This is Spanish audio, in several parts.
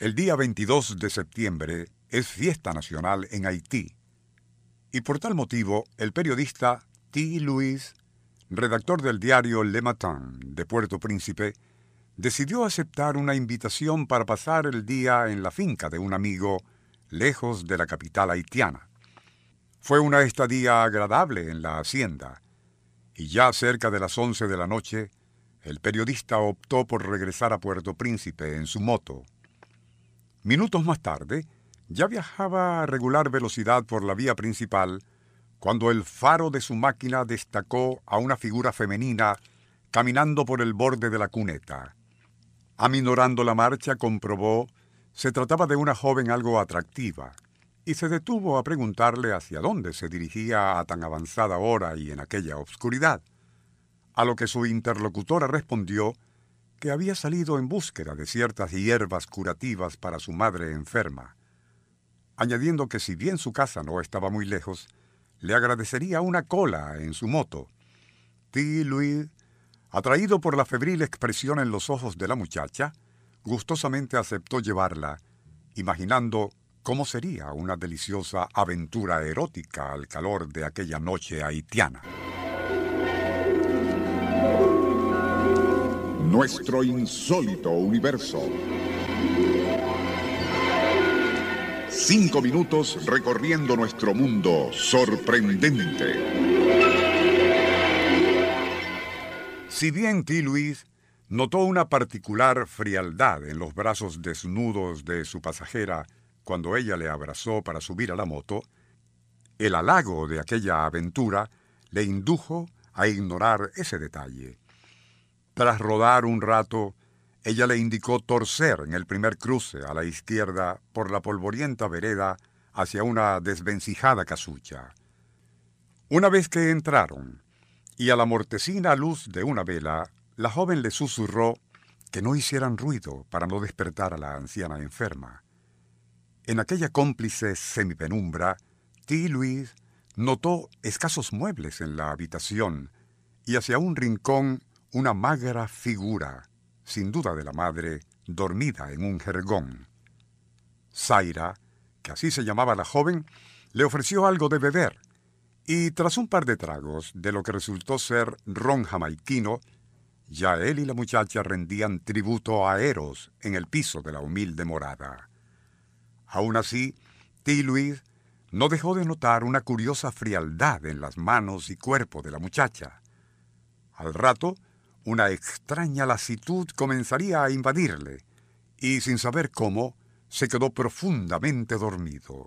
El día 22 de septiembre es fiesta nacional en Haití. Y por tal motivo, el periodista T. Louis, redactor del diario Le Matin de Puerto Príncipe, decidió aceptar una invitación para pasar el día en la finca de un amigo lejos de la capital haitiana. Fue una estadía agradable en la hacienda, y ya cerca de las once de la noche, el periodista optó por regresar a Puerto Príncipe en su moto. Minutos más tarde, ya viajaba a regular velocidad por la vía principal cuando el faro de su máquina destacó a una figura femenina caminando por el borde de la cuneta. Aminorando la marcha, comprobó se trataba de una joven algo atractiva, y se detuvo a preguntarle hacia dónde se dirigía a tan avanzada hora y en aquella obscuridad, a lo que su interlocutora respondió que había salido en búsqueda de ciertas hierbas curativas para su madre enferma, añadiendo que si bien su casa no estaba muy lejos, le agradecería una cola en su moto. T. Louis, atraído por la febril expresión en los ojos de la muchacha, gustosamente aceptó llevarla, imaginando cómo sería una deliciosa aventura erótica al calor de aquella noche haitiana. Nuestro insólito universo. Cinco minutos recorriendo nuestro mundo sorprendente. Si bien T. Louis notó una particular frialdad en los brazos desnudos de su pasajera cuando ella le abrazó para subir a la moto, el halago de aquella aventura le indujo a ignorar ese detalle. Tras rodar un rato, ella le indicó torcer en el primer cruce a la izquierda por la polvorienta vereda hacia una desvencijada casucha. Una vez que entraron, y a la mortecina luz de una vela, la joven le susurró que no hicieran ruido para no despertar a la anciana enferma. En aquella cómplice semipenumbra, T. Louis notó escasos muebles en la habitación y hacia un rincón una magra figura, sin duda de la madre, dormida en un jergón. Zaira, que así se llamaba la joven, le ofreció algo de beber, y tras un par de tragos de lo que resultó ser ron jamaiquino, ya él y la muchacha rendían tributo a Eros en el piso de la humilde morada. Aún así, T. Louis no dejó de notar una curiosa frialdad en las manos y cuerpo de la muchacha. Al rato, una extraña lasitud comenzaría a invadirle, y sin saber cómo, se quedó profundamente dormido.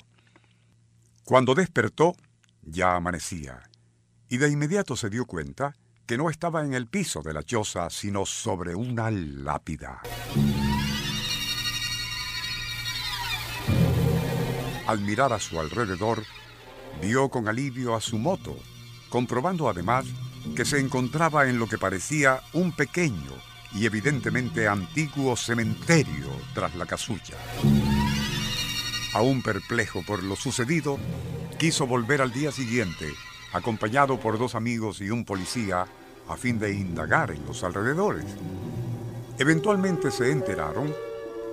Cuando despertó, ya amanecía, y de inmediato se dio cuenta que no estaba en el piso de la choza, sino sobre una lápida. Al mirar a su alrededor, vio con alivio a su moto, comprobando además que se encontraba en lo que parecía un pequeño y evidentemente antiguo cementerio tras la casucha. Aún perplejo por lo sucedido, quiso volver al día siguiente, acompañado por dos amigos y un policía, a fin de indagar en los alrededores. Eventualmente se enteraron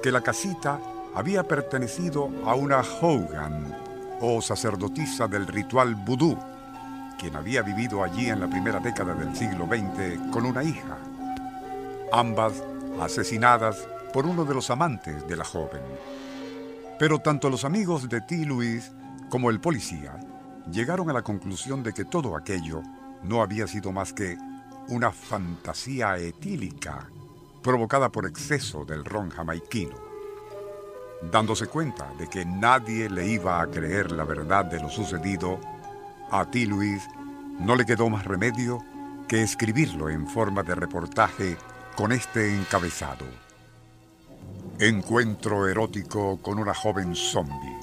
que la casita había pertenecido a una Hogan, o sacerdotisa del ritual vudú, quien había vivido allí en la primera década del siglo XX con una hija, ambas asesinadas por uno de los amantes de la joven. Pero tanto los amigos de T. Louis como el policía llegaron a la conclusión de que todo aquello no había sido más que una fantasía etílica provocada por exceso del ron jamaiquino. Dándose cuenta de que nadie le iba a creer la verdad de lo sucedido, a ti, Luis, no le quedó más remedio que escribirlo en forma de reportaje con este encabezado. Encuentro erótico con una joven zombie.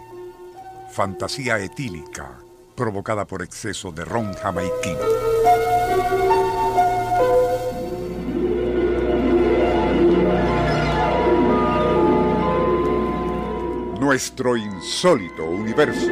Fantasía etílica provocada por exceso de ron jamaiquino. Nuestro insólito universo.